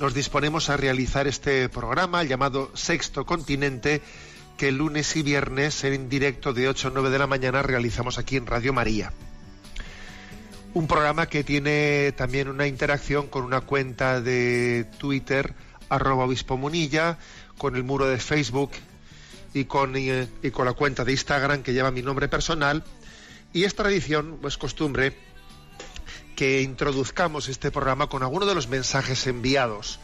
nos disponemos a realizar este programa llamado Sexto Continente, que lunes y viernes en directo de 8 a 9 de la mañana realizamos aquí en Radio María. Un programa que tiene también una interacción con una cuenta de Twitter, arroba obispo munilla, con el muro de Facebook y con, eh, y con la cuenta de Instagram que lleva mi nombre personal. Y es tradición, es costumbre, que introduzcamos este programa con alguno de los mensajes enviados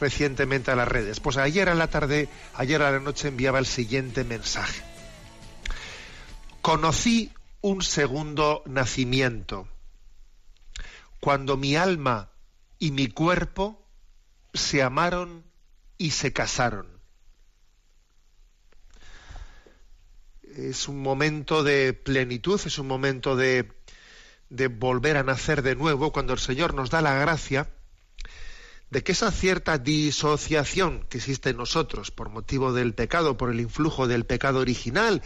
recientemente a las redes. Pues ayer a la tarde, ayer a la noche enviaba el siguiente mensaje. Conocí un segundo nacimiento cuando mi alma y mi cuerpo se amaron y se casaron. Es un momento de plenitud, es un momento de, de volver a nacer de nuevo cuando el Señor nos da la gracia de que esa cierta disociación que existe en nosotros por motivo del pecado, por el influjo del pecado original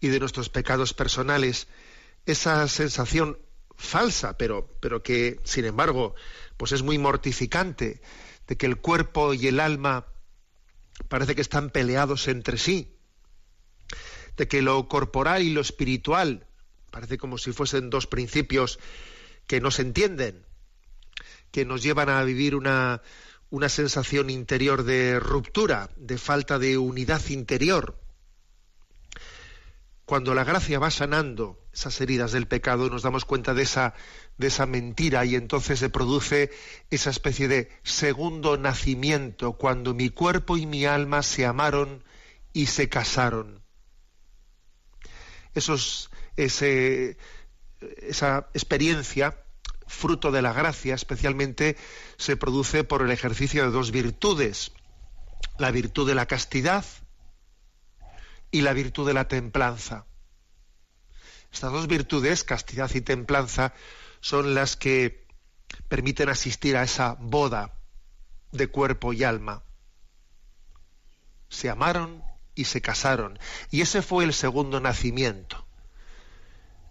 y de nuestros pecados personales, esa sensación falsa, pero, pero que, sin embargo, pues es muy mortificante, de que el cuerpo y el alma parece que están peleados entre sí, de que lo corporal y lo espiritual parece como si fuesen dos principios que no se entienden, que nos llevan a vivir una, una sensación interior de ruptura, de falta de unidad interior. Cuando la gracia va sanando esas heridas del pecado, nos damos cuenta de esa, de esa mentira y entonces se produce esa especie de segundo nacimiento, cuando mi cuerpo y mi alma se amaron y se casaron. Esos, esa experiencia, fruto de la gracia, especialmente se produce por el ejercicio de dos virtudes, la virtud de la castidad y la virtud de la templanza. Estas dos virtudes, castidad y templanza, son las que permiten asistir a esa boda de cuerpo y alma. Se amaron y se casaron. Y ese fue el segundo nacimiento.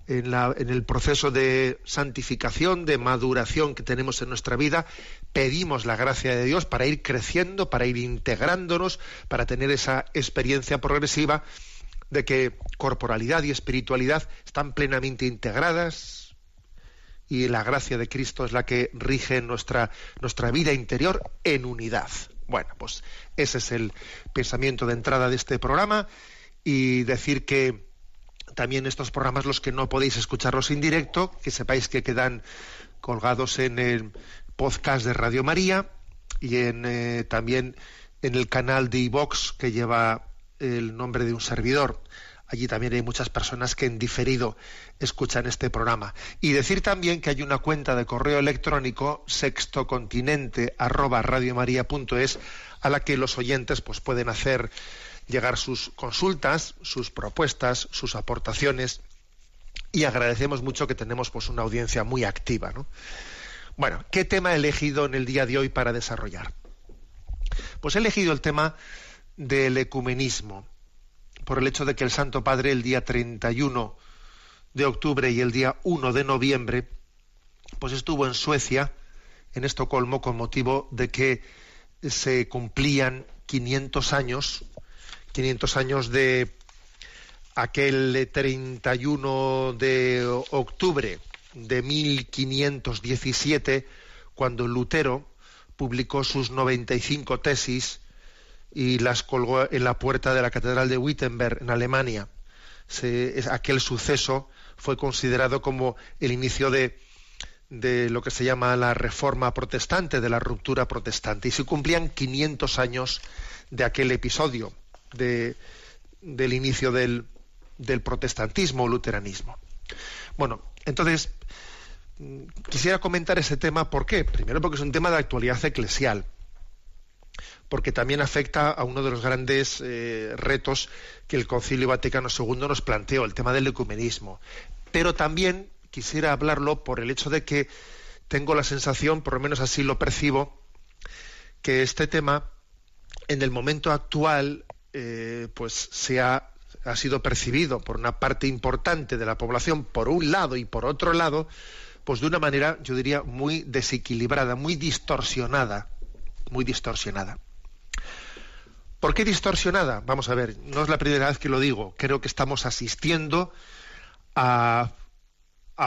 En, el proceso de santificación, de maduración que tenemos en nuestra vida, pedimos la gracia de Dios para ir creciendo, para ir integrándonos, para tener esa experiencia progresiva de que corporalidad y espiritualidad están plenamente integradas y la gracia de Cristo es la que rige nuestra, nuestra vida interior en unidad. Bueno, pues ese es el pensamiento de entrada de este programa y decir que también estos programas, los que no podéis escucharlos en directo, que sepáis que quedan colgados en el podcast de Radio María y en, eh, también en el canal de iVox que lleva el nombre de un servidor. Allí también hay muchas personas que en diferido escuchan este programa. Y decir también que hay una cuenta de correo electrónico sextocontinente a la que los oyentes pues, pueden hacer llegar sus consultas, sus propuestas, sus aportaciones y agradecemos mucho que tenemos pues una audiencia muy activa, ¿no? Bueno, ¿qué tema he elegido en el día de hoy para desarrollar? Pues he elegido el tema del ecumenismo, por el hecho de que el Santo Padre el día 31 de octubre y el día 1 de noviembre, pues estuvo en Suecia, en Estocolmo, con motivo de que se cumplían 500 años, 500 años de aquel 31 de octubre de 1517, cuando Lutero publicó sus 95 tesis y las colgó en la puerta de la Catedral de Wittenberg, en Alemania. aquel suceso fue considerado como el inicio de, de lo que se llama la reforma protestante, de la ruptura protestante. Y se cumplían 500 años de aquel episodio, de, del inicio del, del protestantismo o luteranismo. Bueno, entonces, mm, quisiera comentar ese tema, ¿por qué? Primero porque es un tema de actualidad eclesial porque también afecta a uno de los grandes eh, retos que el Concilio Vaticano II nos planteó, el tema del ecumenismo. Pero también quisiera hablarlo por el hecho de que tengo la sensación, por lo menos así lo percibo, que este tema en el momento actual eh, pues se ha, ha sido percibido por una parte importante de la población por un lado y por otro lado pues de una manera yo diría muy desequilibrada muy distorsionada muy distorsionada ¿Por qué distorsionada? Vamos a ver, no es la primera vez que lo digo. Creo que estamos asistiendo a,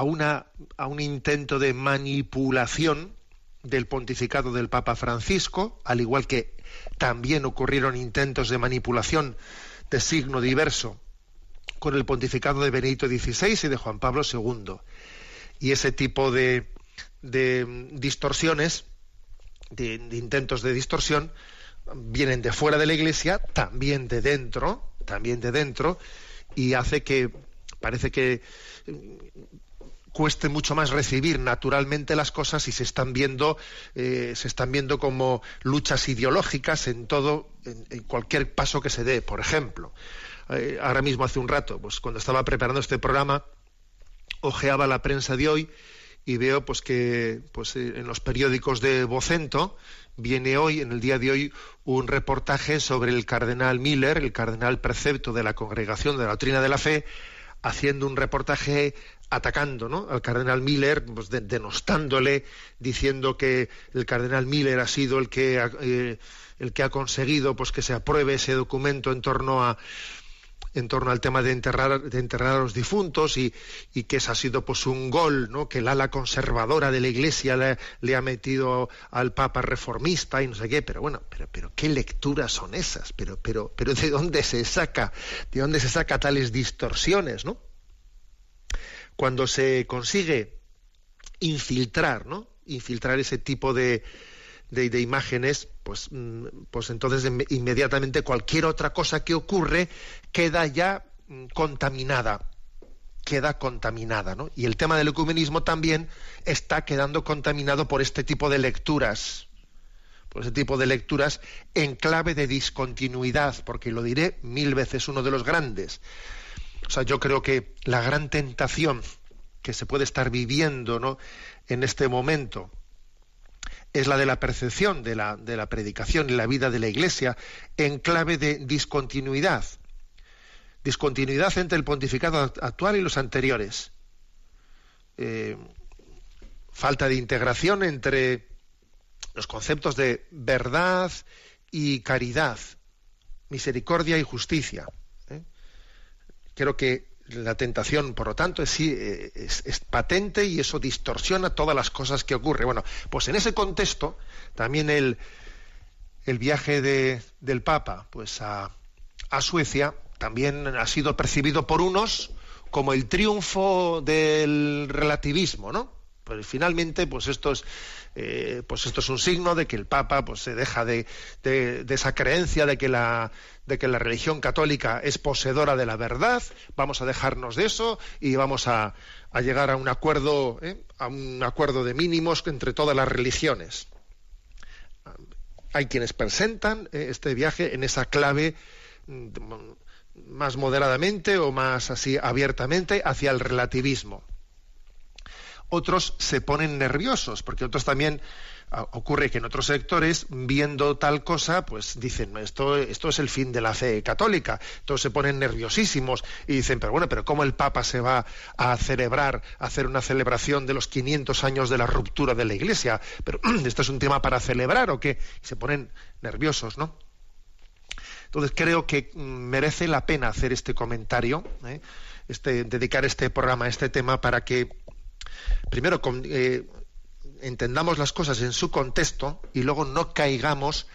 una, a un intento de manipulación del pontificado del Papa Francisco, al igual que también ocurrieron intentos de manipulación de signo diverso con el pontificado de Benedicto XVI y de Juan Pablo II. Y ese tipo de, distorsiones, de intentos de distorsión, vienen de fuera de la iglesia, también de dentro, también de dentro, y hace que parece que cueste mucho más recibir naturalmente las cosas y se están viendo eh, se están viendo como luchas ideológicas en todo en, cualquier paso que se dé. Por ejemplo eh, ahora mismo hace un rato pues cuando estaba preparando este programa ojeaba la prensa de hoy y veo pues que pues eh, en los periódicos de Vocento viene hoy, en el día de hoy, un reportaje sobre el cardenal Miller, el cardenal precepto de la Congregación de la Doctrina de la Fe, haciendo un reportaje atacando al cardenal Miller, pues, denostándole, diciendo que el cardenal Miller ha sido el que, eh, el que ha conseguido pues, que se apruebe ese documento en torno a en torno al tema de enterrar, de enterrar a los difuntos y, que ese ha sido pues un gol ¿no? que el ala conservadora de la Iglesia le, ha metido al Papa reformista y no sé qué, pero bueno, pero, pero qué lecturas son esas, pero, pero, pero de dónde se saca, de dónde se saca tales distorsiones, ¿no? Cuando se consigue infiltrar, ¿no? Infiltrar ese tipo de, de, imágenes, pues, mm, pues entonces inmediatamente cualquier otra cosa que ocurre queda ya mm, contaminada queda contaminada, ¿no? Y el tema del ecumenismo también está quedando contaminado por este tipo de lecturas, por este tipo de lecturas en clave de discontinuidad, porque lo diré mil veces, uno de los grandes. O sea, yo creo que la gran tentación que se puede estar viviendo, ¿no? En este momento, es la de la percepción de la, de la predicación y la vida de la Iglesia en clave de discontinuidad. Discontinuidad entre el pontificado actual y los anteriores. Eh, falta de integración entre los conceptos de verdad y caridad, misericordia y justicia. ¿Eh? Creo que la tentación, por lo tanto, es, es, patente y eso distorsiona todas las cosas que ocurren. Bueno, pues en ese contexto, también el, el viaje de, del Papa pues a, a Suecia también ha sido percibido por unos como el triunfo del relativismo, ¿no? Pues finalmente, pues esto es, eh, pues esto es un signo de que el Papa pues, se deja de, esa creencia de que, la, de que la religión católica es poseedora de la verdad, vamos a dejarnos de eso y vamos a, a llegar a un acuerdo, ¿eh? a un acuerdo de mínimos entre todas las religiones. Hay quienes presentan ¿eh? este viaje en esa clave mm, más moderadamente o más así abiertamente hacia el relativismo otros se ponen nerviosos, porque otros también ah, ocurre que en otros sectores, viendo tal cosa, pues dicen, esto, esto es el fin de la fe católica. Todos se ponen nerviosísimos y dicen, pero bueno, pero ¿cómo el Papa se va a celebrar, a hacer una celebración de los 500 años de la ruptura de la Iglesia? Pero ¿esto es un tema para celebrar o qué? Se ponen nerviosos, ¿no? Entonces creo que mm, merece la pena hacer este comentario, ¿eh? este, dedicar este programa a este tema para que primero eh, entendamos las cosas en su contexto y luego no caigamos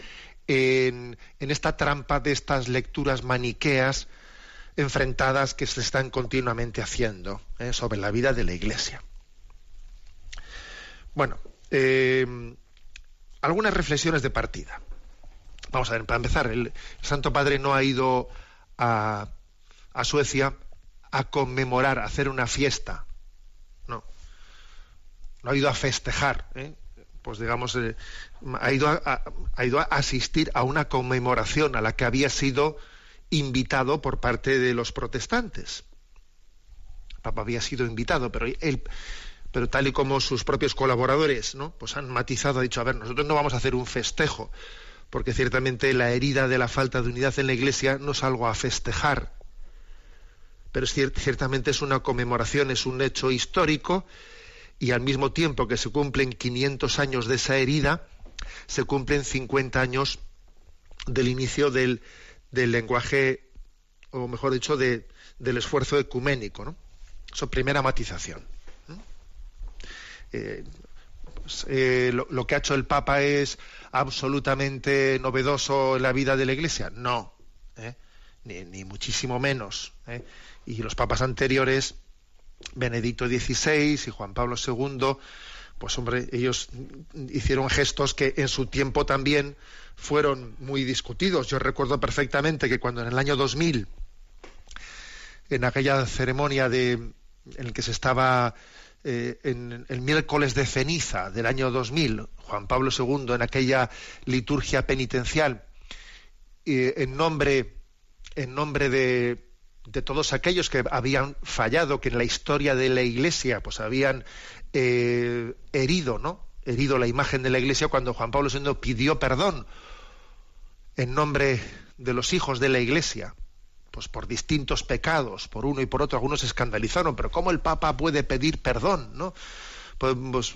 en, esta trampa de estas lecturas maniqueas enfrentadas que se están continuamente haciendo ¿eh? sobre la vida de la Iglesia. Bueno, eh, algunas reflexiones de partida. Vamos a ver, para empezar, el Santo Padre no ha ido a, Suecia a conmemorar, a hacer una fiesta. No. Ha ido a festejar. ¿eh? Pues digamos, eh, ha, ido a, ha ido a asistir a una conmemoración a la que había sido invitado por parte de los protestantes. El Papa había sido invitado, pero él, pero tal y como sus propios colaboradores, ¿no? Pues han matizado, ha dicho, a ver, nosotros no vamos a hacer un festejo, porque ciertamente la herida de la falta de unidad en la Iglesia no es algo a festejar, pero ciertamente es una conmemoración, es un hecho histórico, y al mismo tiempo que se cumplen 500 años de esa herida, se cumplen 50 años del inicio del, lenguaje, o mejor dicho, del esfuerzo ecuménico. ¿no? Eso, primera matización. Eh, pues, eh, lo, que ha hecho el Papa es absolutamente novedoso en la vida de la Iglesia. No, ¿eh? ni, muchísimo menos. Y los papas anteriores, Benedicto XVI y Juan Pablo II, pues hombre, ellos hicieron gestos que en su tiempo también fueron muy discutidos. Yo recuerdo perfectamente que cuando en el año 2000, en aquella ceremonia de, en la que se estaba eh, en el miércoles de ceniza del año 2000, Juan Pablo II, en aquella liturgia penitencial, en nombre, en nombre de, de, todos aquellos que habían fallado, que en la historia de la Iglesia pues habían eh, herido, ¿no? herido la imagen de la Iglesia cuando Juan Pablo II pidió perdón en nombre de los hijos de la Iglesia pues por distintos pecados, por uno y por otro, algunos se escandalizaron, pero ¿cómo el Papa puede pedir perdón? ¿no? Pues, pues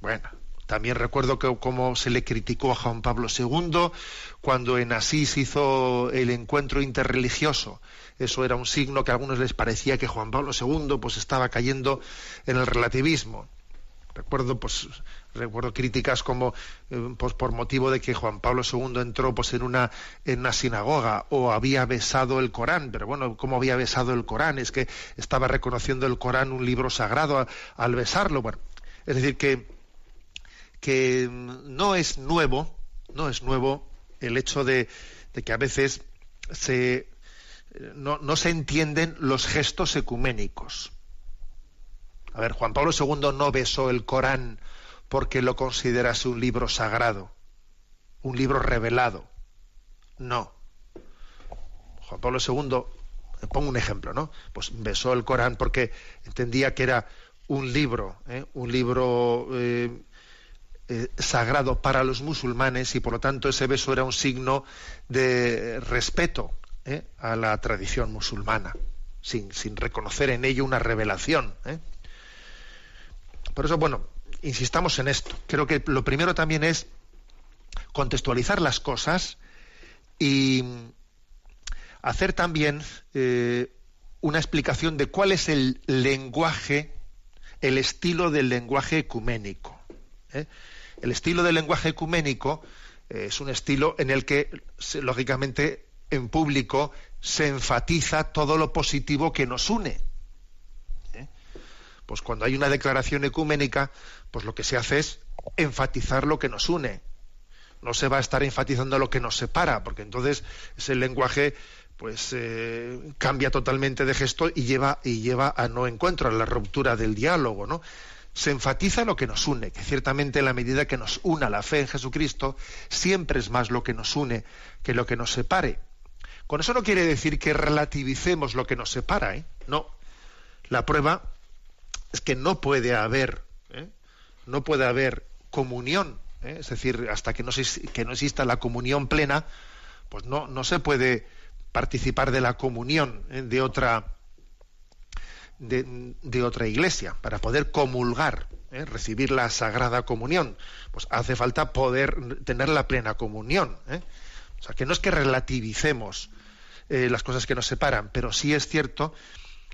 bueno, también recuerdo que cómo se le criticó a Juan Pablo II cuando en Asís hizo el encuentro interreligioso. Eso era un signo que a algunos les parecía que Juan Pablo II pues estaba cayendo en el relativismo. Recuerdo, pues, recuerdo críticas como eh, pues, por motivo de que Juan Pablo II entró pues, en, una, en una sinagoga o había besado el Corán. Pero bueno, ¿cómo había besado el Corán? Es que estaba reconociendo el Corán un libro sagrado al besarlo. Bueno, es decir, que, que no es nuevo, no es nuevo el hecho de, de que a veces se, no, no se entienden los gestos ecuménicos. A ver, Juan Pablo II no besó el Corán porque lo considerase un libro sagrado, un libro revelado. No. Juan Pablo II, pongo un ejemplo, ¿no? Pues besó el Corán porque entendía que era un libro, ¿eh? un libro eh, eh, sagrado para los musulmanes y por lo tanto ese beso era un signo de respeto a la tradición musulmana, sin, sin, reconocer en ello una revelación. Por eso, bueno, insistamos en esto. Creo que lo primero también es contextualizar las cosas y hacer también eh, una explicación de cuál es el lenguaje, el estilo del lenguaje ecuménico. ¿eh? El estilo del lenguaje ecuménico eh, es un estilo en el que, lógicamente, en público se enfatiza todo lo positivo que nos une pues cuando hay una declaración ecuménica, pues lo que se hace es enfatizar lo que nos une. No se va a estar enfatizando lo que nos separa, porque entonces ese lenguaje pues eh, cambia totalmente de gesto y lleva y lleva a no encuentro, a la ruptura del diálogo, ¿no? Se enfatiza lo que nos une, que ciertamente en la medida que nos una la fe en Jesucristo, siempre es más lo que nos une que lo que nos separe. Con eso no quiere decir que relativicemos lo que nos separa, ¿eh? No. La prueba es que no puede haber, ¿eh? no puede haber comunión, ¿eh? es decir, hasta que no, que no exista la comunión plena, pues no, no se puede participar de la comunión ¿eh? de otra de, otra iglesia para poder comulgar, recibir la sagrada comunión, pues hace falta poder tener la plena comunión. O sea, que no es que relativicemos las cosas que nos separan, pero sí es cierto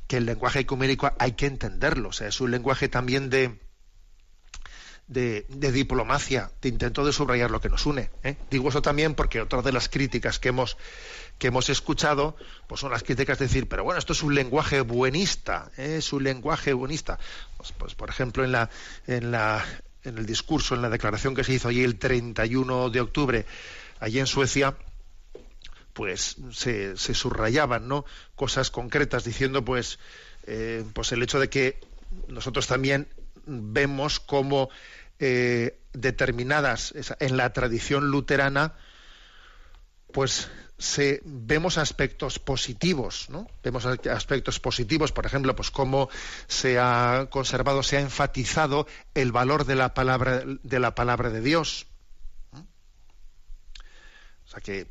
que el lenguaje ecuménico hay que entenderlo, o sea, es un lenguaje también de, de, diplomacia, de intento de subrayar lo que nos une. ¿eh? Digo eso también porque otra de las críticas que hemos, que hemos escuchado pues son las críticas de decir, pero bueno, esto es un lenguaje buenista, ¿eh? es un lenguaje buenista. Pues, pues, por ejemplo, en la, en la en el discurso, en la declaración que se hizo allí el 31 de octubre, allí en Suecia, pues se, subrayaban ¿no? cosas concretas diciendo pues, eh, pues el hecho de que nosotros también vemos como eh, determinadas en la tradición luterana pues se, vemos aspectos positivos, ¿no? Vemos aspectos positivos, por ejemplo, pues cómo se ha conservado, se ha enfatizado el valor de la palabra de la palabra de Dios. O sea que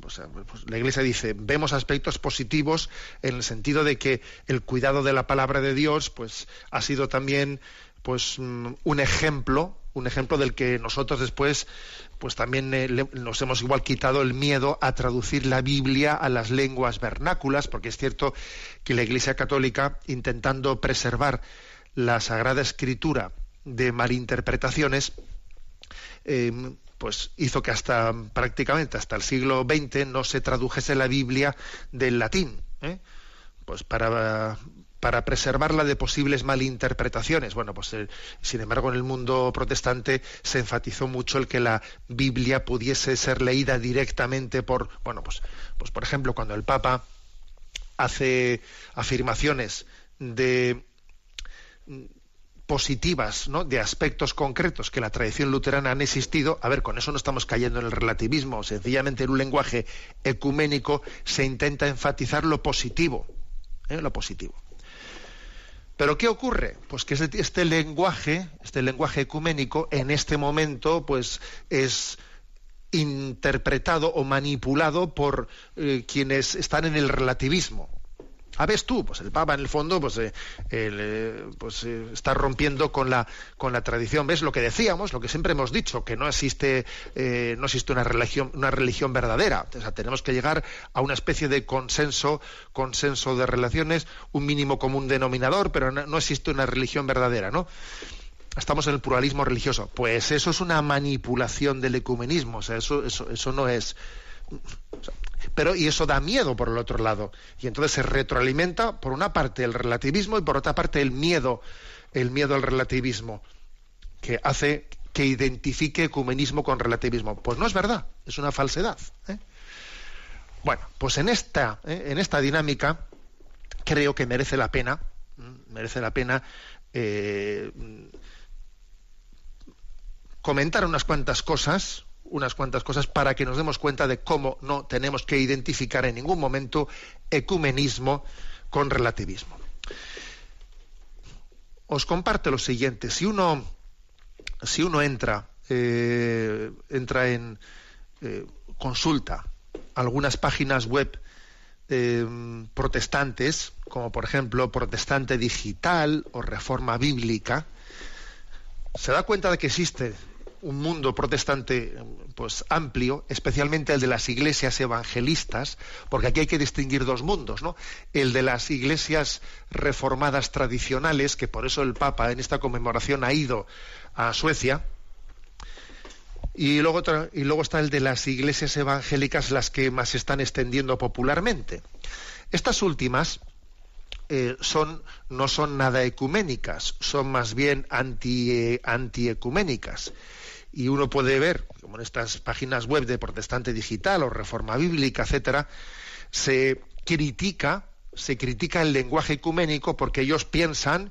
pues, la Iglesia dice vemos aspectos positivos en el sentido de que el cuidado de la palabra de Dios, pues ha sido también pues mm, un ejemplo un ejemplo del que nosotros después pues también eh, nos hemos igual quitado el miedo a traducir la Biblia a las lenguas vernáculas porque es cierto que la Iglesia Católica intentando preservar la Sagrada Escritura de malinterpretaciones em, pues hizo que hasta prácticamente hasta el siglo XX no se tradujese la Biblia del latín ¿eh? pues para para preservarla de posibles malinterpretaciones. Bueno, pues eh, sin embargo en el mundo protestante se enfatizó mucho el que la Biblia pudiese ser leída directamente por, bueno, pues, pues por ejemplo cuando el Papa hace afirmaciones de positivas, ¿no? de aspectos concretos que la tradición luterana han existido, a ver, con eso no estamos cayendo en el relativismo, sencillamente en un lenguaje ecuménico se intenta enfatizar lo positivo, ¿eh? lo positivo. Pero ¿qué ocurre? Pues que este, este, lenguaje, este lenguaje ecuménico, en este momento, pues es interpretado o manipulado por eh, quienes están en el relativismo. Ah, ves tú, pues el Papa en el fondo pues, eh, eh, pues eh, está rompiendo con la, con la tradición. ¿Ves lo que decíamos, lo que siempre hemos dicho, que no existe, no existe una religión, una religión verdadera? O sea, tenemos que llegar a una especie de consenso, consenso de relaciones, un mínimo común denominador, pero no, existe una religión verdadera, ¿no? estamos en el pluralismo religioso. Pues eso es una manipulación del ecumenismo, o sea, eso, eso, eso no es. Pero, y eso da miedo por el otro lado. Y entonces se retroalimenta, por una parte, el relativismo y por otra parte el miedo, el miedo al relativismo, que hace que identifique ecumenismo con relativismo. Pues no es verdad, es una falsedad. ¿eh? Bueno, pues en esta, ¿eh? en esta dinámica creo que merece la pena, merece la pena eh, comentar unas cuantas cosas unas cuantas cosas para que nos demos cuenta de cómo no tenemos que identificar en ningún momento ecumenismo con relativismo. Os comparto lo siguiente: si uno, si uno entra, eh, entra en eh, consulta algunas páginas web eh, protestantes, como por ejemplo Protestante Digital o Reforma Bíblica, se da cuenta de que existe un mundo protestante pues amplio, especialmente el de las iglesias evangelistas, porque aquí hay que distinguir dos mundos, ¿no? El de las iglesias reformadas tradicionales, que por eso el Papa en esta conmemoración ha ido a Suecia, y luego, y luego está el de las iglesias evangélicas, las que más se están extendiendo popularmente. Estas últimas eh, son, no son nada ecuménicas, son más bien anti, eh, antiecuménicas y uno puede ver, como en estas páginas web de Protestante Digital o Reforma Bíblica, etcétera, se critica, se critica el lenguaje ecuménico porque ellos piensan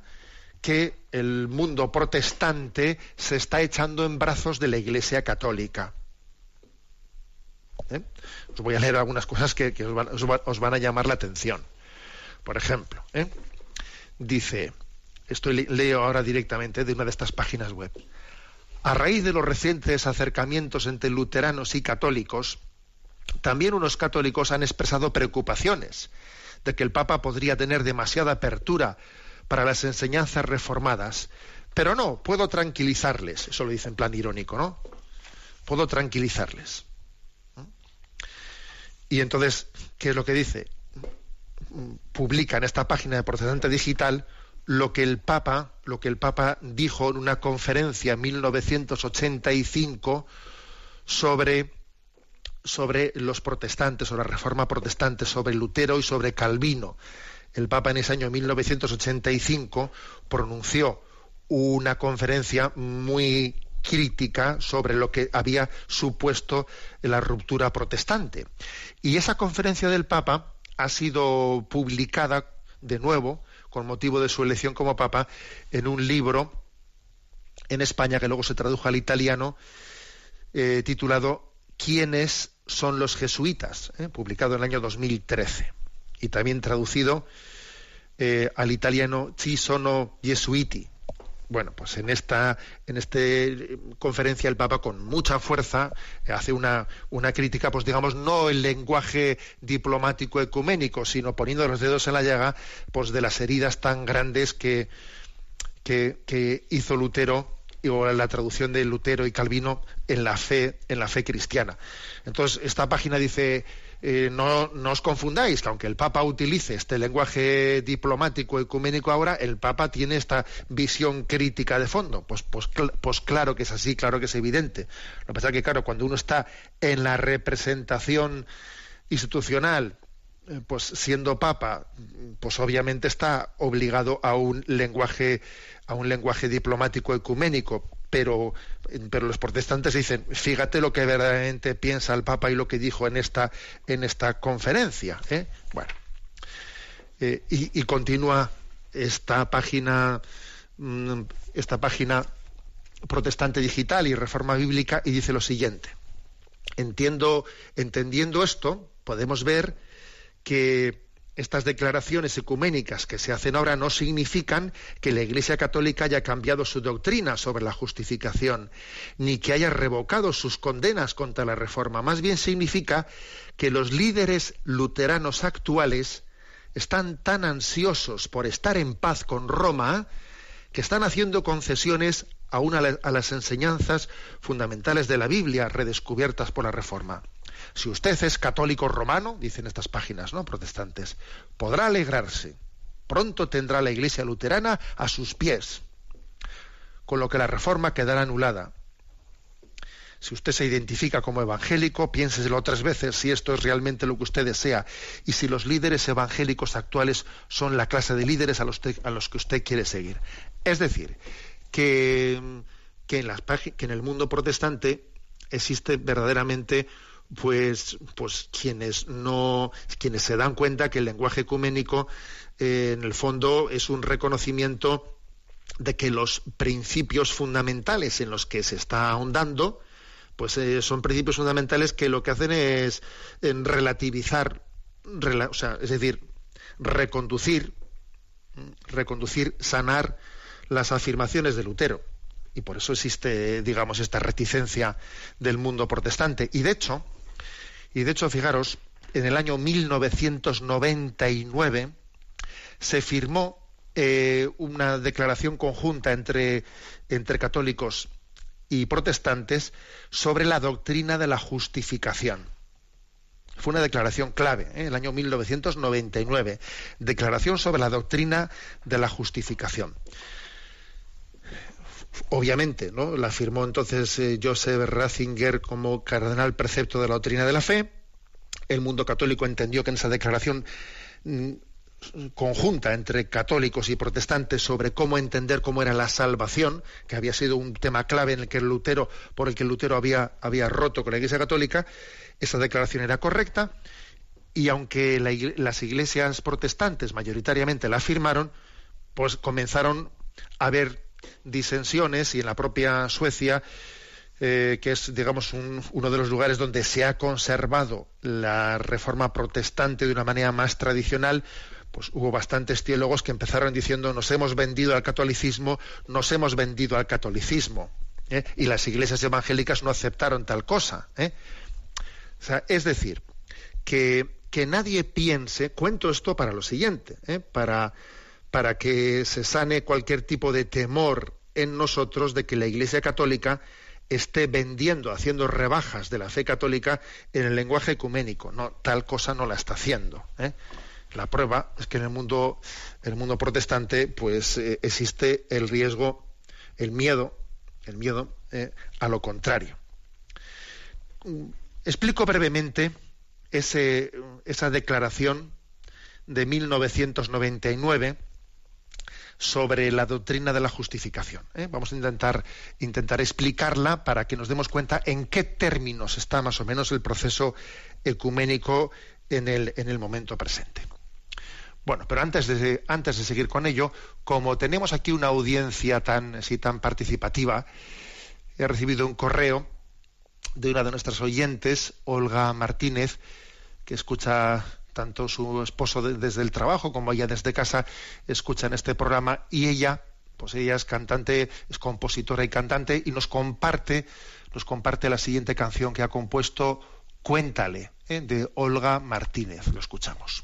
que el mundo protestante se está echando en brazos de la Iglesia católica. ¿Eh? Os voy a leer algunas cosas que, os, van, a llamar la atención. Por ejemplo, ¿eh? dice, estoy leo ahora directamente de una de estas páginas web. A raíz de los recientes acercamientos entre luteranos y católicos, también unos católicos han expresado preocupaciones de que el Papa podría tener demasiada apertura para las enseñanzas reformadas. Pero no, puedo tranquilizarles, eso lo dice en plan irónico, ¿no? Puedo tranquilizarles. Y entonces, ¿qué es lo que dice? Publica en esta página de Protestante Digital lo que el Papa, lo que el Papa dijo en una conferencia en 1985 sobre sobre los protestantes, sobre la reforma protestante, sobre Lutero y sobre Calvino. El Papa en ese año 1985 pronunció una conferencia muy crítica sobre lo que había supuesto la ruptura protestante. Y esa conferencia del Papa ha sido publicada de nuevo, con motivo de su elección como Papa, en un libro en España que luego se tradujo al italiano, eh, titulado ¿Quiénes son los jesuitas? Eh, publicado en el año 2013 y también traducido eh, al italiano Ci sono Jesuiti, bueno, pues en esta en este conferencia el Papa con mucha fuerza eh, hace una, una crítica, pues digamos, no el lenguaje diplomático ecuménico, sino poniendo los dedos en la llaga, pues de las heridas tan grandes que, que, que hizo Lutero o la traducción de Lutero y Calvino en la fe, en la fe cristiana. Entonces, esta página dice eh, no, os confundáis, que aunque el Papa utilice este lenguaje diplomático ecuménico ahora, el Papa tiene esta visión crítica de fondo. Pues, pues, pues claro que es así, claro que es evidente. Lo que pasa es que, claro, cuando uno está en la representación institucional, eh, pues siendo Papa, pues obviamente está obligado a un lenguaje, a un lenguaje diplomático ecuménico, pero, pero los protestantes dicen, fíjate lo que verdaderamente piensa el Papa y lo que dijo en esta, en esta conferencia. ¿eh? Bueno, eh, y, continúa esta página, mm, esta página protestante digital y reforma bíblica y dice lo siguiente. Entiendo, entendiendo esto, podemos ver que estas declaraciones ecuménicas que se hacen ahora no significan que la Iglesia Católica haya cambiado su doctrina sobre la justificación, ni que haya revocado sus condenas contra la Reforma. Más bien significa que los líderes luteranos actuales están tan ansiosos por estar en paz con Roma que están haciendo concesiones aún a, las enseñanzas fundamentales de la Biblia redescubiertas por la Reforma. Si usted es católico romano, dicen estas páginas, ¿no? Protestantes, podrá alegrarse. Pronto tendrá la Iglesia luterana a sus pies, con lo que la reforma quedará anulada. Si usted se identifica como evangélico, piénseselo tres veces si esto es realmente lo que usted desea y si los líderes evangélicos actuales son la clase de líderes a los, que usted quiere seguir. Es decir, que, que, en las, que en el mundo protestante existe verdaderamente pues, pues quienes no, quienes se dan cuenta que el lenguaje ecuménico eh, en el fondo es un reconocimiento de que los principios fundamentales en los que se está ahondando, pues eh, son principios fundamentales que lo que hacen es en relativizar, o sea, es decir, reconducir, reconducir, sanar las afirmaciones de Lutero. Y por eso existe, digamos, esta reticencia del mundo protestante. Y de hecho, y de hecho, fijaros, en el año 1999 se firmó eh, una declaración conjunta entre, entre católicos y protestantes sobre la doctrina de la justificación. Fue una declaración clave, en ¿eh? el año 1999, declaración sobre la doctrina de la justificación. Obviamente, ¿no? La firmó entonces eh, Joseph Ratzinger como cardenal precepto de la doctrina de la fe. El mundo católico entendió que en esa declaración mm, conjunta entre católicos y protestantes sobre cómo entender cómo era la salvación, que había sido un tema clave en el que Lutero, por el que Lutero había, había roto con la Iglesia Católica, esa declaración era correcta, y aunque las iglesias protestantes mayoritariamente la firmaron, pues comenzaron a haber disensiones y en la propia Suecia, eh, que es, digamos, uno de los lugares donde se ha conservado la reforma protestante de una manera más tradicional, pues hubo bastantes teólogos que empezaron diciendo nos hemos vendido al catolicismo, nos hemos vendido al catolicismo. ¿eh? Y las iglesias evangélicas no aceptaron tal cosa. ¿eh? Es decir, que, que nadie piense, cuento esto para lo siguiente, para para que se sane cualquier tipo de temor en nosotros de que la Iglesia Católica esté vendiendo, haciendo rebajas de la fe católica en el lenguaje ecuménico. No, tal cosa no la está haciendo. ¿eh? La prueba es que en el mundo, en el mundo protestante, pues eh, existe el riesgo, el miedo, el miedo eh, a lo contrario. Explico brevemente ese, esa declaración de 1999 sobre la doctrina de la justificación. ¿eh? Vamos a intentar, intentar explicarla para que nos demos cuenta en qué términos está más o menos el proceso ecuménico en el, en el momento presente. Bueno, pero antes de, antes de seguir con ello, como tenemos aquí una audiencia tan, así, tan participativa, he recibido un correo de una de nuestras oyentes, Olga Martínez, que escucha tanto su esposo desde el trabajo como ella desde casa escuchan este programa y ella pues ella es cantante es compositora y cantante y nos comparte nos comparte la siguiente canción que ha compuesto Cuéntale ¿eh? de Olga Martínez lo escuchamos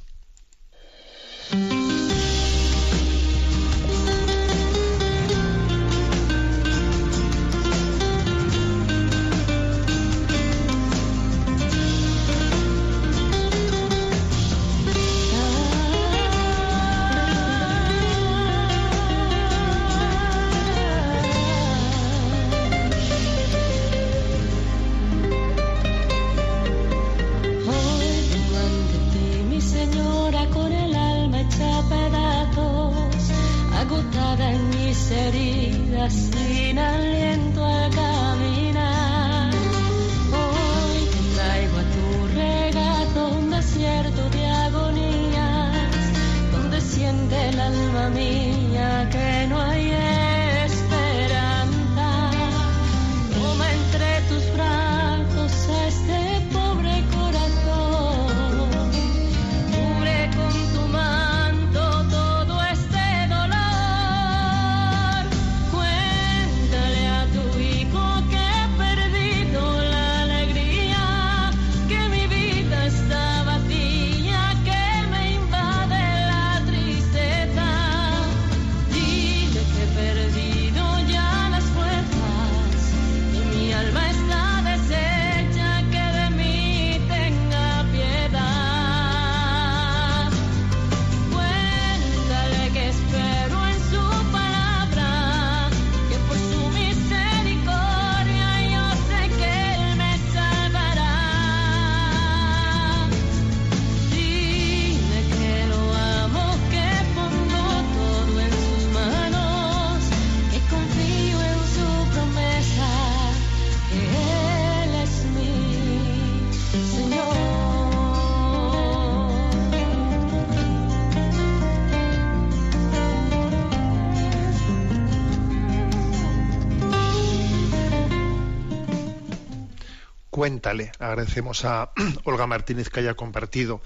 Cuéntale. Agradecemos a Olga Martínez que haya compartido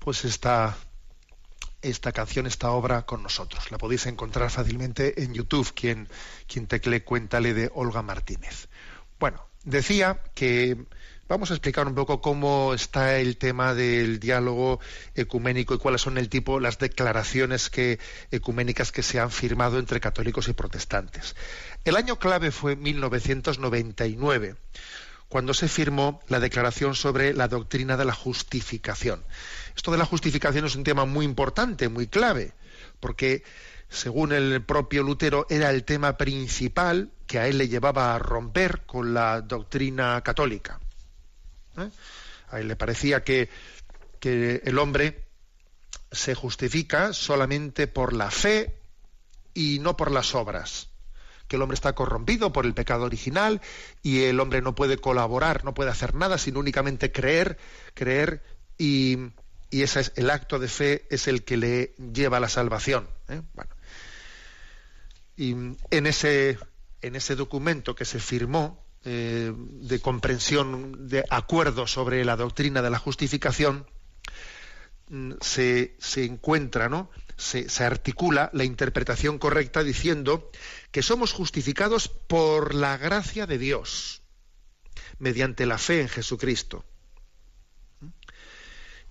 pues esta, esta canción, esta obra con nosotros. La podéis encontrar fácilmente en YouTube, quien, quien tecle Cuéntale de Olga Martínez. Bueno, decía que vamos a explicar un poco cómo está el tema del diálogo ecuménico y cuáles son el tipo, las declaraciones que, ecuménicas que se han firmado entre católicos y protestantes. El año clave fue 1999 cuando se firmó la Declaración sobre la Doctrina de la Justificación. Esto de la justificación es un tema muy importante, muy clave, porque según el propio Lutero era el tema principal que a él le llevaba a romper con la doctrina católica. ¿Eh? A él le parecía que, que el hombre se justifica solamente por la fe y no por las obras que el hombre está corrompido por el pecado original y el hombre no puede colaborar, no puede hacer nada, sino únicamente creer, creer y, y ese es el acto de fe es el que le lleva a la salvación. ¿eh? Bueno. Y en ese, en ese documento que se firmó eh, de comprensión, de acuerdo sobre la doctrina de la justificación, mm, se, se encuentra, ¿no? Se, articula la interpretación correcta diciendo que somos justificados por la gracia de Dios, mediante la fe en Jesucristo.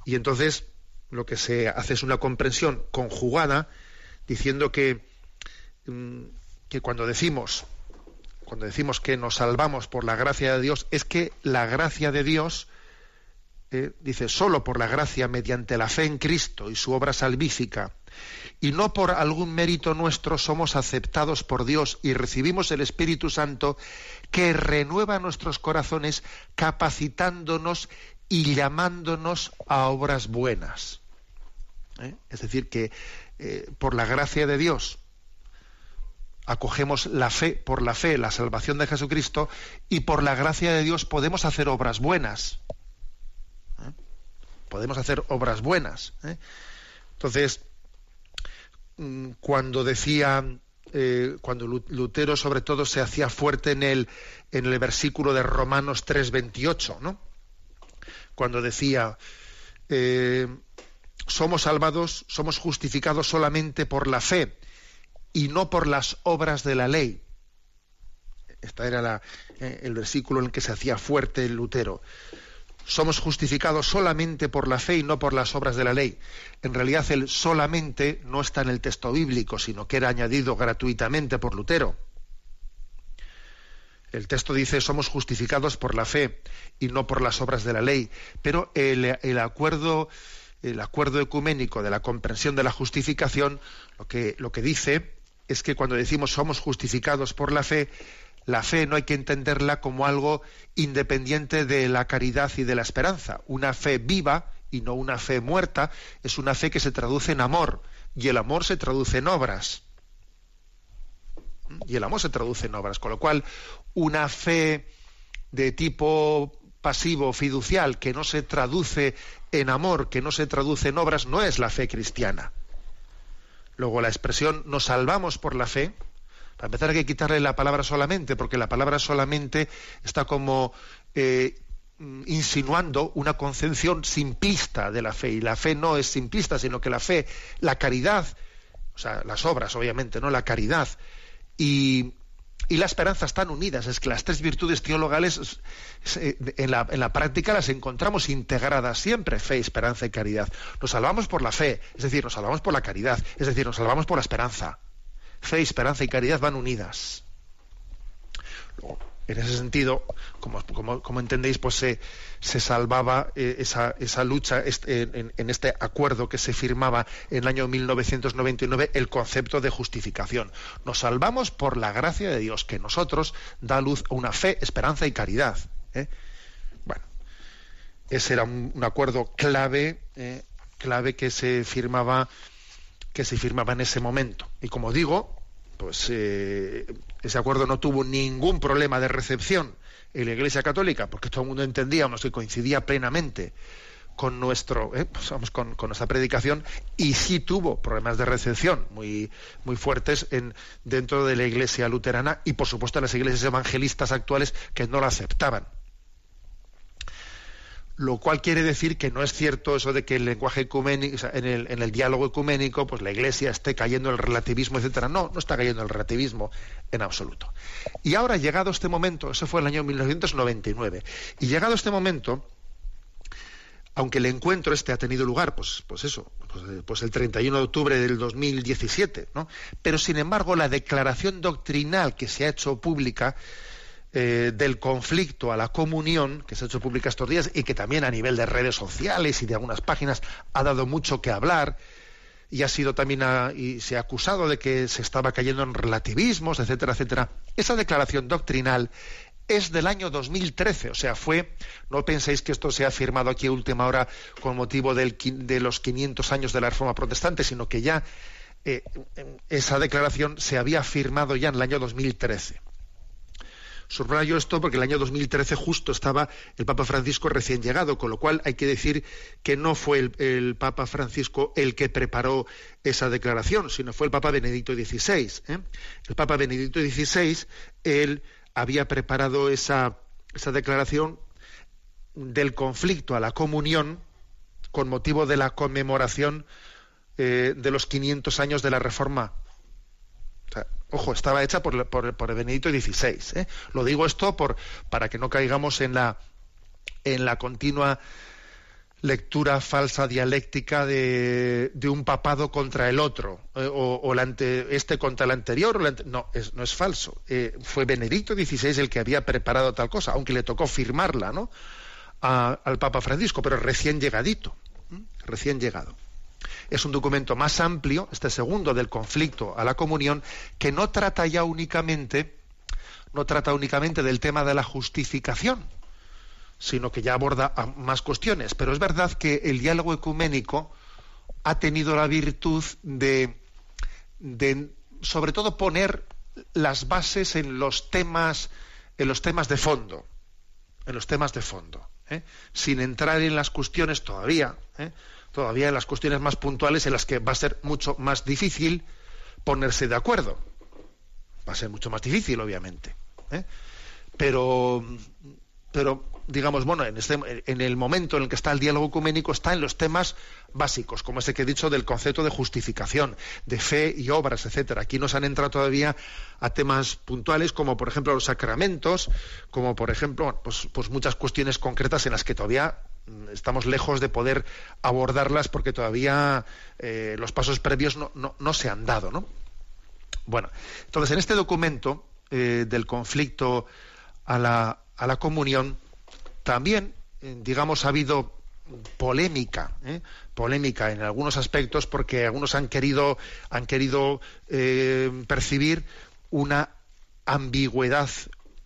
Y entonces lo que se hace es una comprensión conjugada diciendo que, mm, que cuando decimos cuando decimos que nos salvamos por la gracia de Dios es que la gracia de Dios eh, dice, solo por la gracia mediante la fe en Cristo y su obra salvífica, y no por algún mérito nuestro somos aceptados por Dios y recibimos el Espíritu Santo que renueva nuestros corazones capacitándonos y llamándonos a obras buenas. ¿Eh? Es decir, que eh, por la gracia de Dios acogemos la fe, por la fe, la salvación de Jesucristo, y por la gracia de Dios podemos hacer obras buenas. ¿Eh? Podemos hacer obras buenas. Entonces, mm, cuando decía, cuando Lutero sobre todo se hacía fuerte en el, en el versículo de Romanos 3:28, ¿no? Cuando decía, somos salvados, somos justificados solamente por la fe y no por las obras de la ley. Este era eh, el versículo en el que se hacía fuerte Lutero. Somos justificados solamente por la fe y no por las obras de la ley. En realidad el solamente no está en el texto bíblico, sino que era añadido gratuitamente por Lutero. El texto dice somos justificados por la fe y no por las obras de la ley. Pero el, acuerdo el acuerdo ecuménico de la comprensión de la justificación lo que, lo que dice es que cuando decimos somos justificados por la fe, la fe no hay que entenderla como algo independiente de la caridad y de la esperanza. Una fe viva y no una fe muerta es una fe que se traduce en amor y el amor se traduce en obras. Y el amor se traduce en obras, con lo cual una fe de tipo pasivo, fiducial, que no se traduce en amor, que no se traduce en obras, no es la fe cristiana. Luego la expresión nos salvamos por la fe, para empezar hay que quitarle la palabra solamente, porque la palabra solamente está como eh, insinuando una concepción simplista de la fe, y la fe no es simplista, sino que la fe, la caridad, o sea, las obras, obviamente, ¿no? La caridad y y la esperanza están unidas. Es que las tres virtudes teologales eh, en la, en la, práctica las encontramos integradas siempre, fe, esperanza y caridad. Nos salvamos por la fe, es decir, nos salvamos por la caridad, es decir, nos salvamos por la esperanza. Fe, esperanza y caridad van unidas. En ese sentido, como, como, entendéis, pues se, salvaba eh, esa, esa, lucha en, en, este acuerdo que se firmaba en el año 1999 el concepto de justificación. Nos salvamos por la gracia de Dios, que nosotros da luz a una fe, esperanza y caridad. ¿eh? Bueno, ese era un, acuerdo clave, ¿eh? clave que se firmaba que se firmaba en ese momento. Y como digo, pues eh, ese acuerdo no tuvo ningún problema de recepción en la Iglesia Católica, porque todo el mundo entendíamos que coincidía plenamente con nuestro, eh, pues con, nuestra predicación y sí tuvo problemas de recepción muy, muy fuertes en, dentro de la Iglesia luterana y por supuesto en las iglesias evangelistas actuales que no la aceptaban lo cual quiere decir que no es cierto eso de que el lenguaje ecuménico, en, el, en, el, diálogo ecuménico, pues la Iglesia esté cayendo en el relativismo, etcétera. No, no está cayendo en el relativismo en absoluto. Y ahora, llegado este momento, eso fue el año 1999, y llegado este momento, aunque el encuentro este ha tenido lugar, pues, pues eso, pues, pues el 31 de octubre del 2017, ¿no? Pero sin embargo, la declaración doctrinal que se ha hecho pública eh, del conflicto a la comunión, que se ha hecho pública estos días y que también a nivel de redes sociales y de algunas páginas ha dado mucho que hablar y ha sido también y se ha acusado de que se estaba cayendo en relativismos, etcétera, etcétera. Esa declaración doctrinal es del año 2013, o sea, fue, no penséis que esto se ha firmado aquí a última hora con motivo del, de los 500 años de la Reforma Protestante, sino que ya eh, esa declaración se había firmado ya en el año 2013. Subrayo esto porque el año 2013 justo estaba el Papa Francisco recién llegado, con lo cual hay que decir que no fue el, Papa Francisco el que preparó esa declaración, sino fue el Papa Benedicto XVI. ¿eh? El Papa Benedicto XVI, él había preparado esa, esa declaración del conflicto a la comunión con motivo de la conmemoración eh, de los 500 años de la Reforma Ojo, estaba hecha por, por, Benedicto XVI. ¿eh? Lo digo esto por, para que no caigamos en la, en la continua lectura falsa dialéctica de, de un papado contra el otro, eh, o, este contra el anterior. no, es, no es falso. Eh, fue Benedicto XVI el que había preparado tal cosa, aunque le tocó firmarla, ¿no? al Papa Francisco, pero recién llegadito, recién llegado. Es un documento más amplio, este segundo del conflicto a la comunión, que no trata ya únicamente, no trata únicamente del tema de la justificación, sino que ya aborda más cuestiones. Pero es verdad que el diálogo ecuménico ha tenido la virtud de, de sobre todo poner las bases en los temas, en los temas de fondo, en los temas de fondo, ¿eh? sin entrar en las cuestiones todavía, ¿eh? Todavía en las cuestiones más puntuales en las que va a ser mucho más difícil ponerse de acuerdo. Va a ser mucho más difícil, obviamente. ¿eh? Pero, pero digamos, bueno, en, este, en el momento en el que está el diálogo ecuménico está en los temas básicos, como ese que he dicho del concepto de justificación, de fe y obras, etcétera. Aquí nos han entrado todavía a temas puntuales como, por ejemplo, los sacramentos, como, por ejemplo, pues, pues muchas cuestiones concretas en las que todavía estamos lejos de poder abordarlas porque todavía eh, los pasos previos no, no, se han dado, ¿no? Bueno, entonces en este documento eh, del conflicto a la, a la comunión, también, eh, digamos, ha habido polémica, polémica en algunos aspectos, porque algunos han querido, han querido percibir una ambigüedad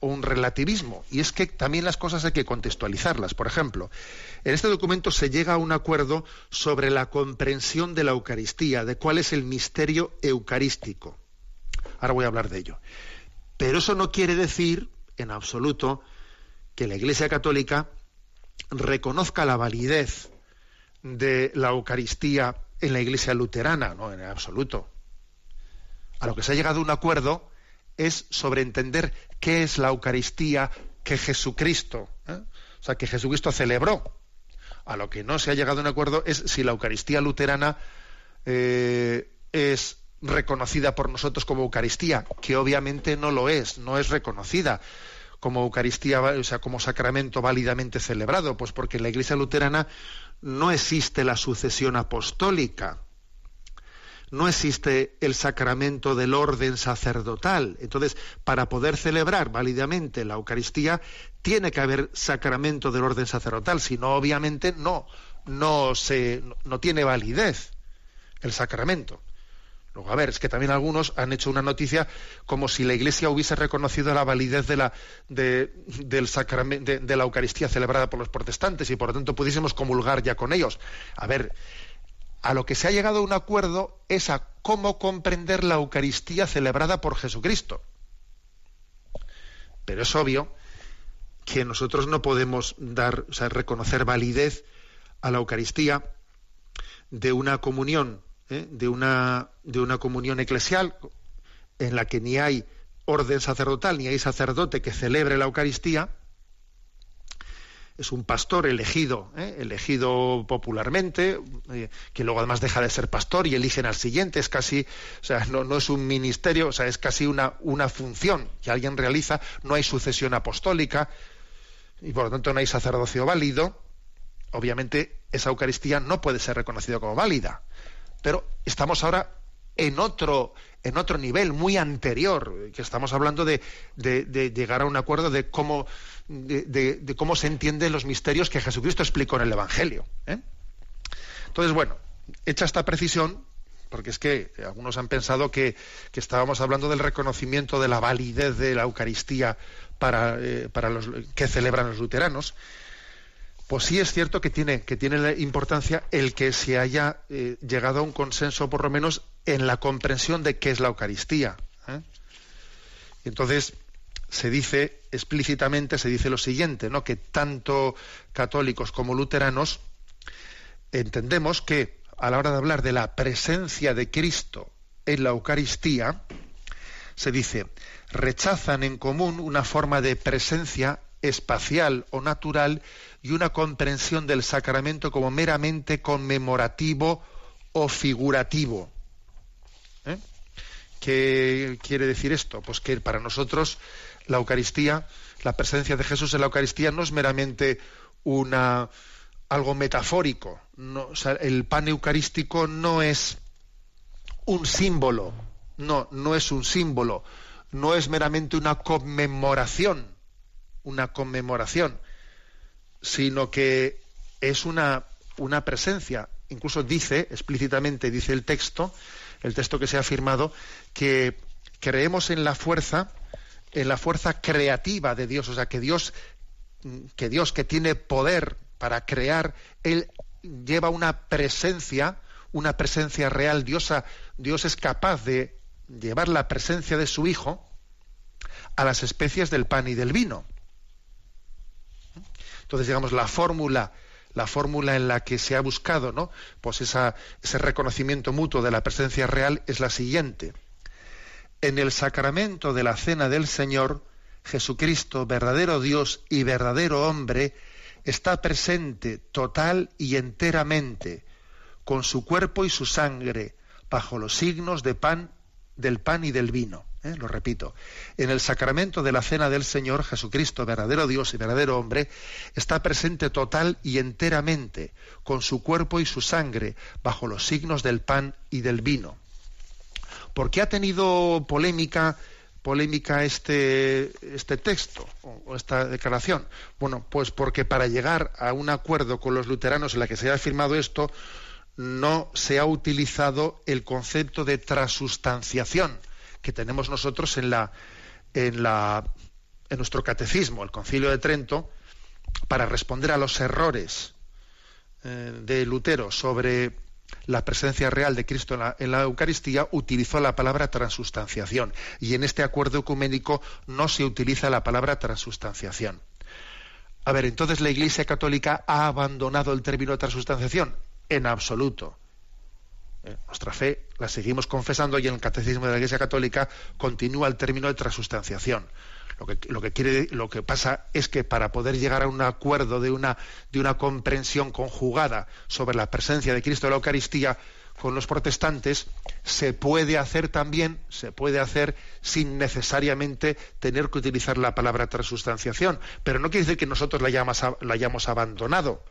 un relativismo. Y es que también las cosas hay que contextualizarlas. Por ejemplo, en este documento se llega a un acuerdo sobre la comprensión de la Eucaristía, de cuál es el misterio eucarístico. Ahora voy a hablar de ello. Pero eso no quiere decir, en absoluto, que la Iglesia Católica reconozca la validez de la Eucaristía en la Iglesia luterana, no, en absoluto. A lo que se ha llegado a un acuerdo es sobre entender qué es la Eucaristía que Jesucristo, ¿eh? o sea, que Jesucristo celebró. A lo que no se ha llegado a un acuerdo es si la Eucaristía luterana eh, es reconocida por nosotros como Eucaristía, que obviamente no lo es, no es reconocida como Eucaristía, o sea, como sacramento válidamente celebrado, pues porque en la Iglesia luterana no existe la sucesión apostólica, no existe el sacramento del orden sacerdotal. Entonces, para poder celebrar válidamente la Eucaristía, tiene que haber sacramento del orden sacerdotal, si no, obviamente no, no, se, no tiene validez el sacramento a ver, es que también algunos han hecho una noticia como si la Iglesia hubiese reconocido la validez de la, del sacramento, de, la Eucaristía celebrada por los protestantes y por lo tanto pudiésemos comulgar ya con ellos. A ver, a lo que se ha llegado a un acuerdo es a cómo comprender la Eucaristía celebrada por Jesucristo. Pero es obvio que nosotros no podemos dar, o sea, reconocer validez a la Eucaristía de una comunión ¿eh? de, una, de una comunión eclesial en la que ni hay orden sacerdotal ni hay sacerdote que celebre la Eucaristía, es un pastor elegido, ¿eh? elegido popularmente, eh, que luego además deja de ser pastor y eligen al siguiente, es casi, o sea, no, es un ministerio, o sea, es casi una, una función que alguien realiza, no hay sucesión apostólica y por lo tanto no hay sacerdocio válido, obviamente esa Eucaristía no puede ser reconocida como válida. Pero estamos ahora en otro, en otro nivel muy anterior, que estamos hablando de, llegar a un acuerdo de cómo, de, cómo se entienden los misterios que Jesucristo explicó en el Evangelio. ¿eh? Entonces, bueno, hecha esta precisión, porque es que algunos han pensado que, estábamos hablando del reconocimiento de la validez de la Eucaristía para, eh, para los que celebran los luteranos, pues sí es cierto que tiene, que tiene importancia el que se haya eh, llegado a un consenso, por lo menos, en la comprensión de qué es la Eucaristía. ¿eh? Entonces, se dice explícitamente, se dice lo siguiente, ¿no? que tanto católicos como luteranos entendemos que a la hora de hablar de la presencia de Cristo en la Eucaristía, se dice, rechazan en común una forma de presencia espacial o natural y una comprensión del sacramento como meramente conmemorativo o figurativo. ¿Eh? ¿Qué quiere decir esto? Pues que para nosotros la Eucaristía, la presencia de Jesús en la Eucaristía no es meramente una algo metafórico. el pan eucarístico no es un símbolo, no, no es un símbolo, no es meramente una conmemoración, una conmemoración, sino que es una, una presencia. Incluso dice, explícitamente dice el texto, el texto que se ha firmado, que creemos en la fuerza, en la fuerza creativa de Dios, o sea, que Dios, que Dios que tiene poder para crear, Él lleva una presencia, una presencia real, Dios, Dios es capaz de llevar la presencia de su Hijo a las especies del pan y del vino. Entonces, digamos, la fórmula, la fórmula en la que se ha buscado, ¿no? Pues ese reconocimiento mutuo de la presencia real es la siguiente. En el sacramento de la cena del Señor, Jesucristo, verdadero Dios y verdadero hombre, está presente total y enteramente, con su cuerpo y su sangre, bajo los signos pan, del pan y del vino. ¿Eh? lo repito, en el sacramento de la cena del Señor, Jesucristo, verdadero Dios y verdadero hombre, está presente total y enteramente, con su cuerpo y su sangre, bajo los signos del pan y del vino. ¿Por qué ha tenido polémica, polémica este, este texto o esta declaración? Bueno, pues porque para llegar a un acuerdo con los luteranos en la que se haya firmado esto, no se ha utilizado el concepto de transustanciación que tenemos nosotros en, la, en, la, en nuestro catecismo, el Concilio de Trento, para responder a los errores eh, de Lutero sobre la presencia real de Cristo en la, en la, Eucaristía, utilizó la palabra transustanciación. Y en este acuerdo ecuménico no se utiliza la palabra transustanciación. A ver, entonces la Iglesia Católica ha abandonado el término transustanciación. En absoluto. Eh, nuestra fe la seguimos confesando y en el catecismo de la Iglesia Católica continúa el término de transustanciación. Lo que, lo que, pasa es que para poder llegar a un acuerdo de una, de una comprensión conjugada sobre la presencia de Cristo en la Eucaristía con los protestantes, se puede hacer también, se puede hacer sin necesariamente tener que utilizar la palabra transustanciación. Pero no quiere decir que nosotros la hayamos, la hayamos abandonado.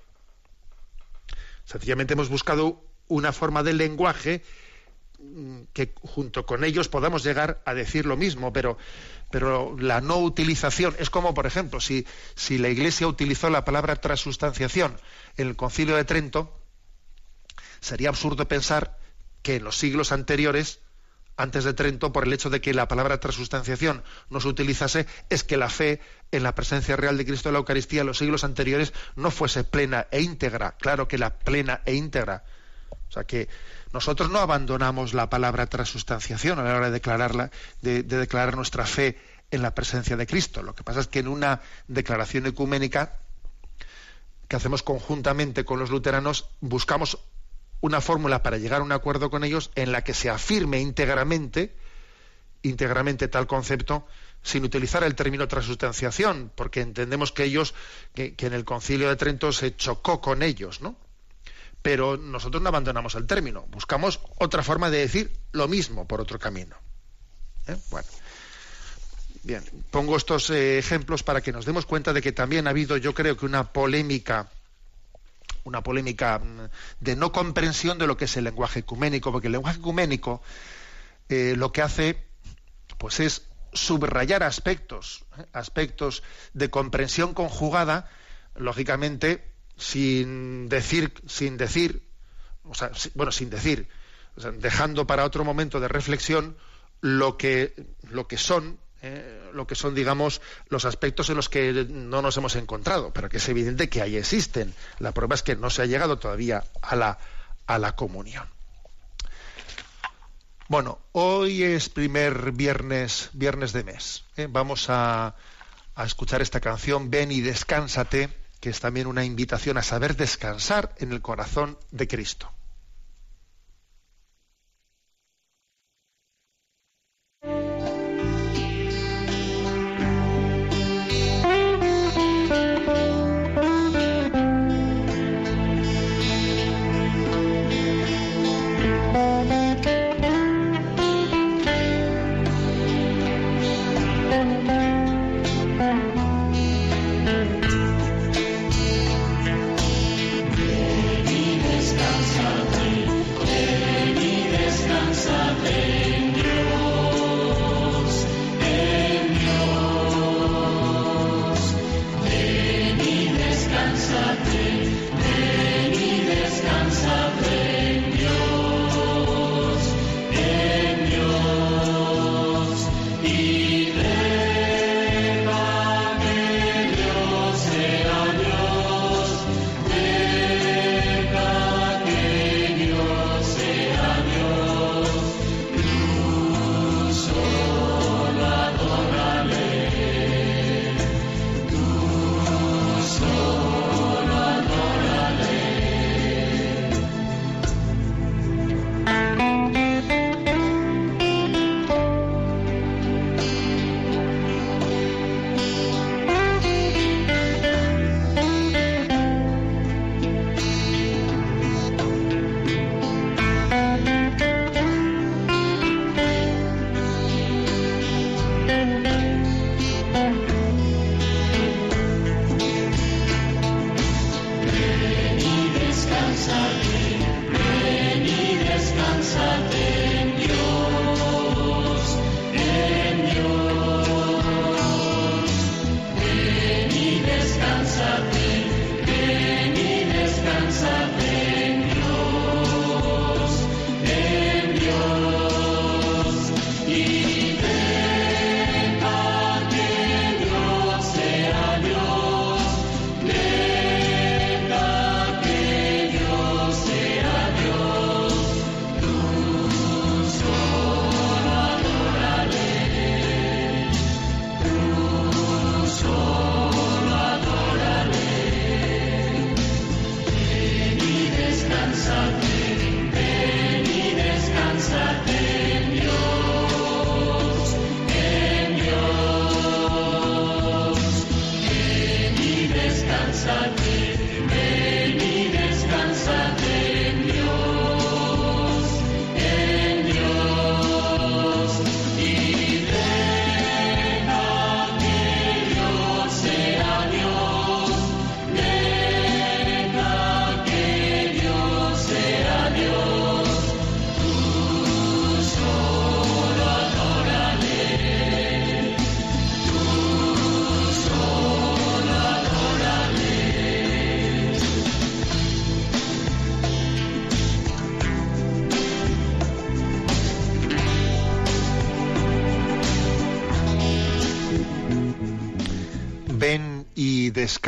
Sencillamente hemos buscado una forma del lenguaje mm, que junto con ellos podamos llegar a decir lo mismo, pero, pero la no utilización es como, por ejemplo, si, si la Iglesia utilizó la palabra transustanciación en el Concilio de Trento, sería absurdo pensar que en los siglos anteriores, antes de Trento, por el hecho de que la palabra transustanciación no se utilizase, es que la fe en la presencia real de Cristo en la Eucaristía en los siglos anteriores no fuese plena e íntegra. Claro que la plena e íntegra o sea que nosotros no abandonamos la palabra transustanciación a la hora de declararla, de, declarar nuestra fe en la presencia de Cristo. Lo que pasa es que en una declaración ecuménica que hacemos conjuntamente con los luteranos, buscamos una fórmula para llegar a un acuerdo con ellos en la que se afirme íntegramente, íntegramente tal concepto, sin utilizar el término transustanciación, porque entendemos que ellos, que, que en el concilio de Trento se chocó con ellos, ¿no? Pero nosotros no abandonamos el término, buscamos otra forma de decir lo mismo por otro camino. ¿Eh? Bueno, bien, pongo estos eh, ejemplos para que nos demos cuenta de que también ha habido, yo creo que una polémica, una polémica mm, de no comprensión de lo que es el lenguaje ecuménico, porque el lenguaje ecuménico eh, lo que hace, pues es subrayar aspectos, aspectos de comprensión conjugada, lógicamente sin decir, sin decir, o sea, bueno, sin decir, dejando para otro momento de reflexión lo que, lo que son, eh, lo que son, digamos, los aspectos en los que no nos hemos encontrado, pero que es evidente que ahí existen. La prueba es que no se ha llegado todavía a la, a la comunión. Bueno, hoy es primer viernes, viernes de mes. ¿eh? Vamos a, a escuchar esta canción, Ven y descánsate que es también una invitación a saber descansar en el corazón de Cristo.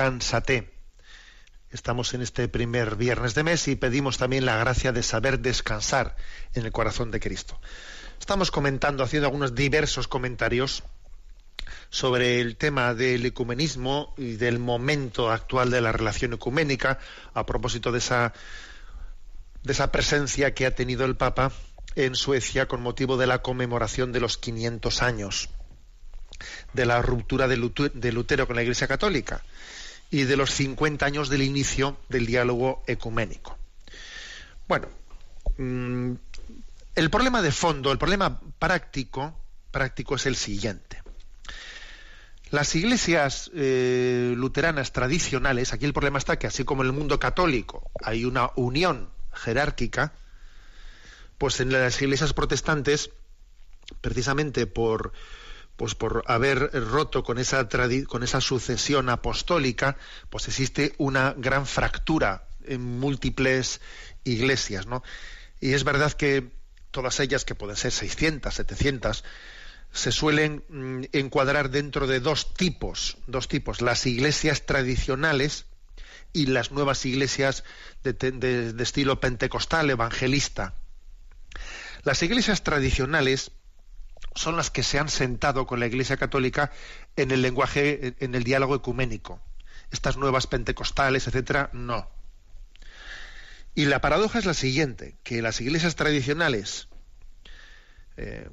Descánsate. Estamos en este primer viernes de mes y pedimos también la gracia de saber descansar en el corazón de Cristo. Estamos comentando, haciendo algunos diversos comentarios sobre el tema del ecumenismo y del momento actual de la relación ecuménica, a propósito de esa, de esa presencia que ha tenido el Papa en Suecia con motivo de la conmemoración de los 500 años de la ruptura de Lutero con la Iglesia Católica y de los 50 años del inicio del diálogo ecuménico. Bueno, mm, el problema de fondo, el problema práctico, práctico es el siguiente. Las iglesias eh, luteranas tradicionales, aquí el problema está que así como en el mundo católico hay una unión jerárquica, pues en las iglesias protestantes, precisamente por, pues por haber roto con esa, con esa sucesión apostólica, pues existe una gran fractura en múltiples iglesias, ¿no? Y es verdad que todas ellas, que pueden ser 600, 700, se suelen mm, encuadrar dentro de dos tipos, dos tipos, las iglesias tradicionales y las nuevas iglesias de estilo pentecostal, evangelista. Las iglesias tradicionales son las que se han sentado con la Iglesia Católica en el lenguaje, en el diálogo ecuménico. Estas nuevas pentecostales, etcétera, no. Y la paradoja es la siguiente, que las iglesias tradicionales, eh,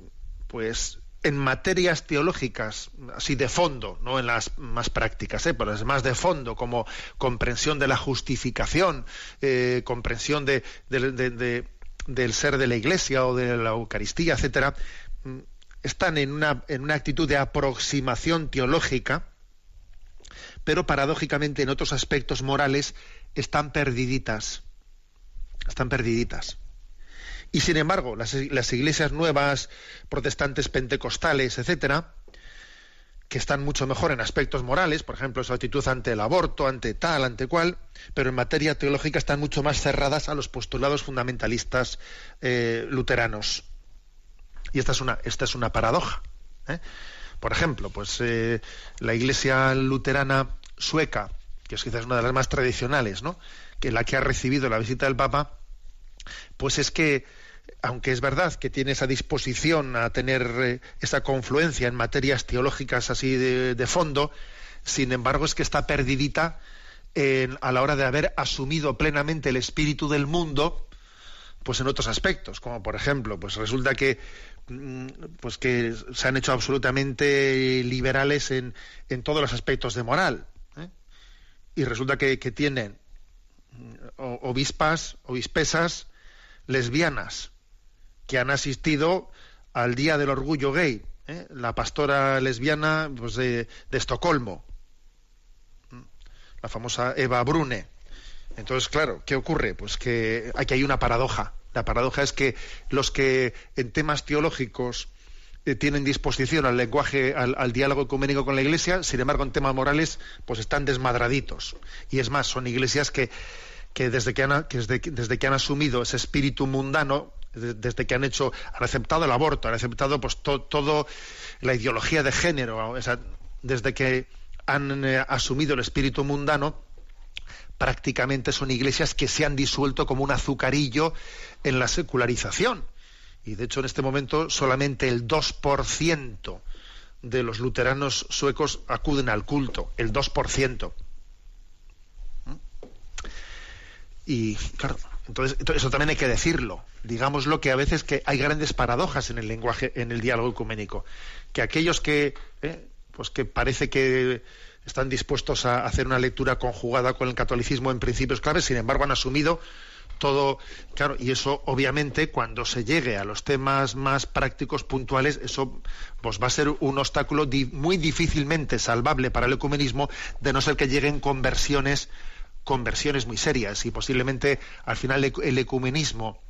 pues en materias teológicas, así de fondo, no en las más prácticas, ¿eh? pero más de fondo, como comprensión de la justificación, eh, comprensión de, del ser de la Iglesia o de la Eucaristía, etcétera, están en una, en una actitud de aproximación teológica, pero paradójicamente en otros aspectos morales están perdiditas. Están perdiditas. Y sin embargo, las, las, iglesias nuevas, protestantes, pentecostales, etcétera, que están mucho mejor en aspectos morales, por ejemplo, su actitud ante el aborto, ante tal, ante cual, pero en materia teológica están mucho más cerradas a los postulados fundamentalistas eh, luteranos. Y esta es una, esta es una paradoja. ¿eh? Por ejemplo, pues eh, la Iglesia luterana sueca, que es quizás una de las más tradicionales, ¿no? que la que ha recibido la visita del Papa, pues es que, aunque es verdad que tiene esa disposición a tener eh, esa confluencia en materias teológicas así de, fondo, sin embargo es que está perdidita a la hora de haber asumido plenamente el espíritu del mundo, pues en otros aspectos, como por ejemplo, pues resulta que Mm, pues que se han hecho absolutamente liberales en, en todos los aspectos de moral. ¿eh? Y resulta que, tienen mm, obispas, obispesas lesbianas que han asistido al Día del Orgullo Gay, ¿eh? la pastora lesbiana pues, de, de Estocolmo, la famosa Eva Brune. Entonces, claro, ¿qué ocurre? Pues que aquí hay una paradoja. La paradoja es que los que en temas teológicos eh, tienen disposición al lenguaje, al, diálogo ecuménico con la Iglesia, sin embargo en temas morales, pues están desmadraditos. Y es más, son iglesias que, desde, que han, desde, que han asumido ese espíritu mundano, desde que han hecho, han aceptado el aborto, han aceptado pues todo la ideología de género, desde que han eh, asumido el espíritu mundano, prácticamente son iglesias que se han disuelto como un azucarillo en la secularización. Y de hecho en este momento solamente el 2% de los luteranos suecos acuden al culto, el 2%. ¿Mm? Y claro, entonces, eso también hay que decirlo. Digámoslo que a veces que hay grandes paradojas en el lenguaje, en el diálogo ecuménico, que aquellos que, eh, pues que parece que están dispuestos a hacer una lectura conjugada con el catolicismo en principios claves, sin embargo han asumido todo, claro, y eso obviamente cuando se llegue a los temas más prácticos, puntuales, eso pues va a ser un obstáculo muy difícilmente salvable para el ecumenismo, de no ser que lleguen conversiones, conversiones muy serias, y posiblemente al final el ecumenismo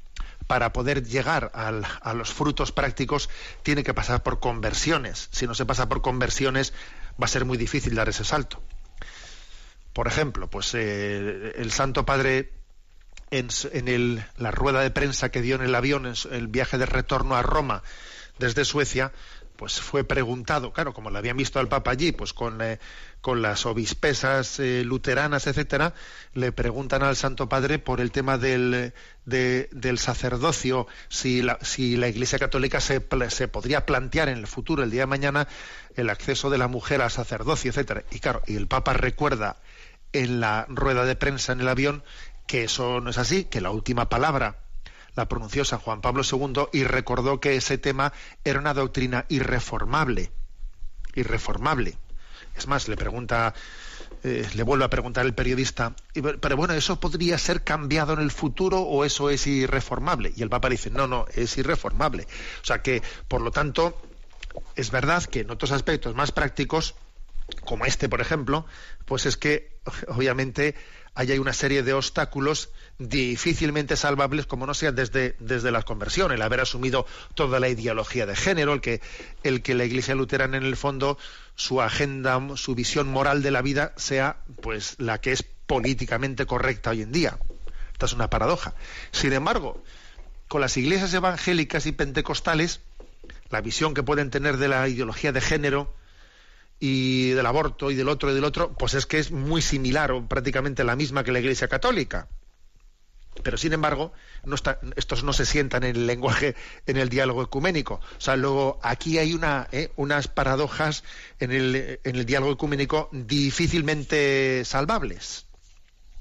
para poder llegar a los frutos prácticos tiene que pasar por conversiones. Si no se pasa por conversiones, va a ser muy difícil dar ese salto. Por ejemplo, pues eh, el Santo Padre en, el, la rueda de prensa que dio en el avión, en el viaje de retorno a Roma desde Suecia, pues fue preguntado, claro, como le habían visto al Papa allí, pues con, eh, con las obispesas eh, luteranas, etcétera, le preguntan al Santo Padre por el tema del, del sacerdocio, si la, si la Iglesia Católica se, se podría plantear en el futuro, el día de mañana, el acceso de la mujer al sacerdocio, etcétera. Y claro, y el Papa recuerda en la rueda de prensa en el avión que eso no es así, que la última palabra la pronunció San Juan Pablo II y recordó que ese tema era una doctrina irreformable. Irreformable. Es más, le pregunta, eh, le vuelve a preguntar el periodista, pero bueno, ¿eso podría ser cambiado en el futuro o eso es irreformable? Y el Papa dice, no, no, es irreformable. O sea que, por lo tanto, es verdad que en otros aspectos más prácticos, como este, por ejemplo, pues es que, obviamente, hay una serie de obstáculos difícilmente salvables como no sea desde, desde la conversión, el haber asumido toda la ideología de género, el que, el que la Iglesia luterana en el fondo su agenda, su visión moral de la vida sea pues la que es políticamente correcta hoy en día. Esta es una paradoja. Sin embargo, con las iglesias evangélicas y pentecostales, la visión que pueden tener de la ideología de género y del aborto y del otro y del otro, pues es que es muy similar o prácticamente la misma que la Iglesia católica. Pero sin embargo, no estos no se sientan en el lenguaje, en el diálogo ecuménico. O sea, luego aquí hay una, eh, unas paradojas en el, en el diálogo ecuménico difícilmente salvables.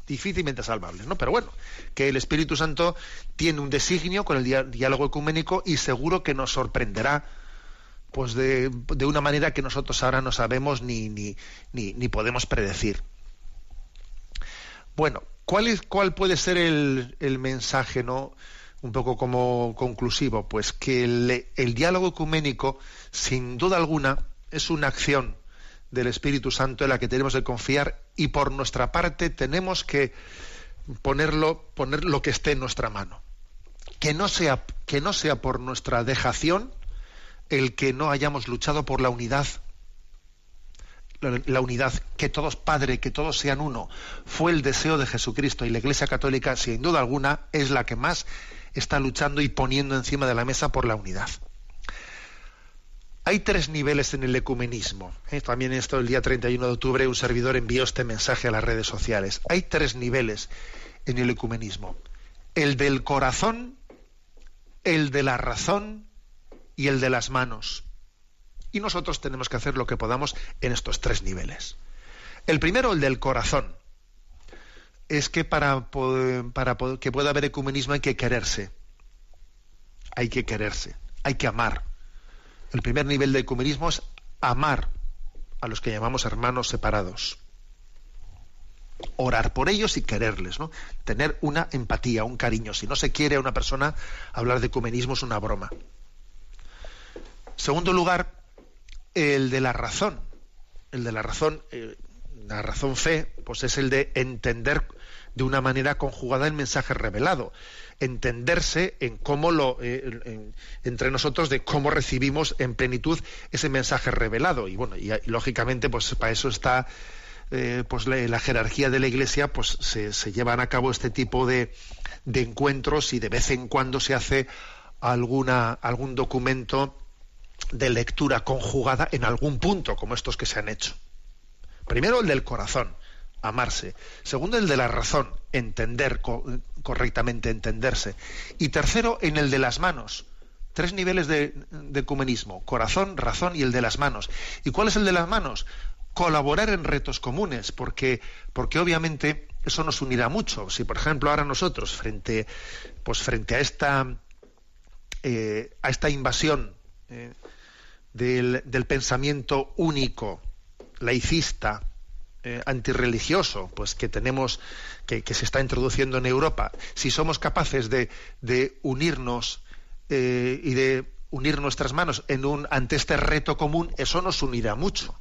Difícilmente salvables, ¿no? Pero bueno, que el Espíritu Santo tiene un designio con el diálogo ecuménico y seguro que nos sorprenderá pues de, de una manera que nosotros ahora no sabemos ni, ni, ni, ni podemos predecir. Bueno, ¿Cuál, es, ¿Cuál puede ser el, mensaje, no? Un poco como conclusivo, pues que el, diálogo ecuménico, sin duda alguna, es una acción del Espíritu Santo en la que tenemos que confiar y por nuestra parte tenemos que ponerlo, poner lo que esté en nuestra mano. Que no sea, que no sea por nuestra dejación el que no hayamos luchado por la unidad la unidad, que todos Padre, que todos sean uno, fue el deseo de Jesucristo y la Iglesia Católica, sin duda alguna, es la que más está luchando y poniendo encima de la mesa por la unidad. Hay tres niveles en el ecumenismo. ¿eh? También esto el día 31 de octubre un servidor envió este mensaje a las redes sociales. Hay tres niveles en el ecumenismo. El del corazón, el de la razón y el de las manos. Y nosotros tenemos que hacer lo que podamos en estos tres niveles. El primero, el del corazón. Es que para, para que pueda haber ecumenismo hay que quererse. Hay que quererse. Hay que amar. El primer nivel de ecumenismo es amar a los que llamamos hermanos separados. Orar por ellos y quererles, ¿no? Tener una empatía, un cariño. Si no se quiere a una persona, hablar de ecumenismo es una broma. Segundo lugar, el de la razón. El de la razón, eh, la razón fe, pues es el de entender de una manera conjugada el mensaje revelado. Entenderse en cómo lo, eh, entre nosotros, de cómo recibimos en plenitud ese mensaje revelado. Y bueno, y, lógicamente, pues para eso está eh, pues la, jerarquía de la Iglesia, pues se, llevan a cabo este tipo de, de, encuentros y de vez en cuando se hace alguna, algún documento de lectura conjugada en algún punto, como estos que se han hecho. Primero el del corazón, amarse. Segundo el de la razón, entender correctamente, entenderse. Y tercero en el de las manos. Tres niveles de, de ecumenismo, corazón, razón y el de las manos. ¿Y cuál es el de las manos? Colaborar en retos comunes, porque, porque obviamente eso nos unirá mucho. Si, por ejemplo, ahora nosotros, frente, pues frente a esta, eh, a esta invasión eh, del, pensamiento único, laicista, eh, antirreligioso, pues que tenemos, que, se está introduciendo en Europa, si somos capaces de, unirnos eh, y de unir nuestras manos en un, ante este reto común, eso nos unirá mucho.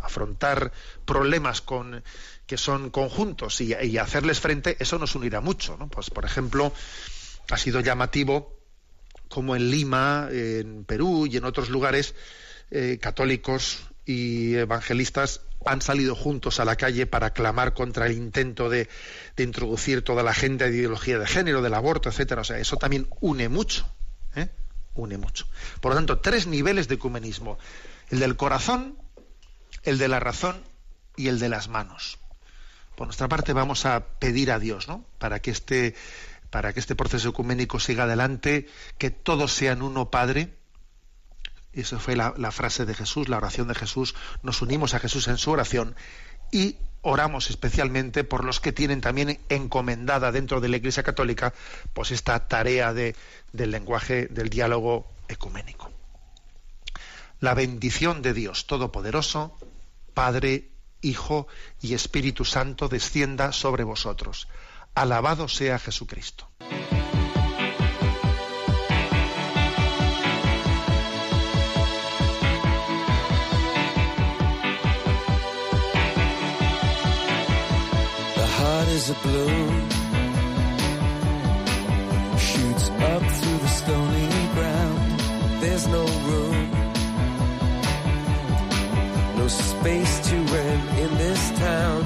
Afrontar problemas con, que son conjuntos y, hacerles frente, eso nos unirá mucho. Pues, por ejemplo, ha sido llamativo como en Lima, en Perú y en otros lugares, eh, católicos y evangelistas han salido juntos a la calle para clamar contra el intento de, introducir toda la agenda de ideología de género, del aborto, etcétera. O sea, eso también une mucho. ¿eh? une mucho. Por lo tanto, tres niveles de ecumenismo. El del corazón, el de la razón y el de las manos. Por nuestra parte vamos a pedir a Dios, ¿no? Para que este, para que este proceso ecuménico siga adelante, que todos sean uno Padre. Esa fue la, la frase de Jesús, la oración de Jesús. Nos unimos a Jesús en su oración y oramos especialmente por los que tienen también encomendada dentro de la Iglesia Católica pues esta tarea de, del lenguaje del diálogo ecuménico. La bendición de Dios Todopoderoso, Padre, Hijo y Espíritu Santo descienda sobre vosotros. Alabado sea Jesucristo. is a balloon shoots up through the stony ground. There's no room, no space to rent in this town.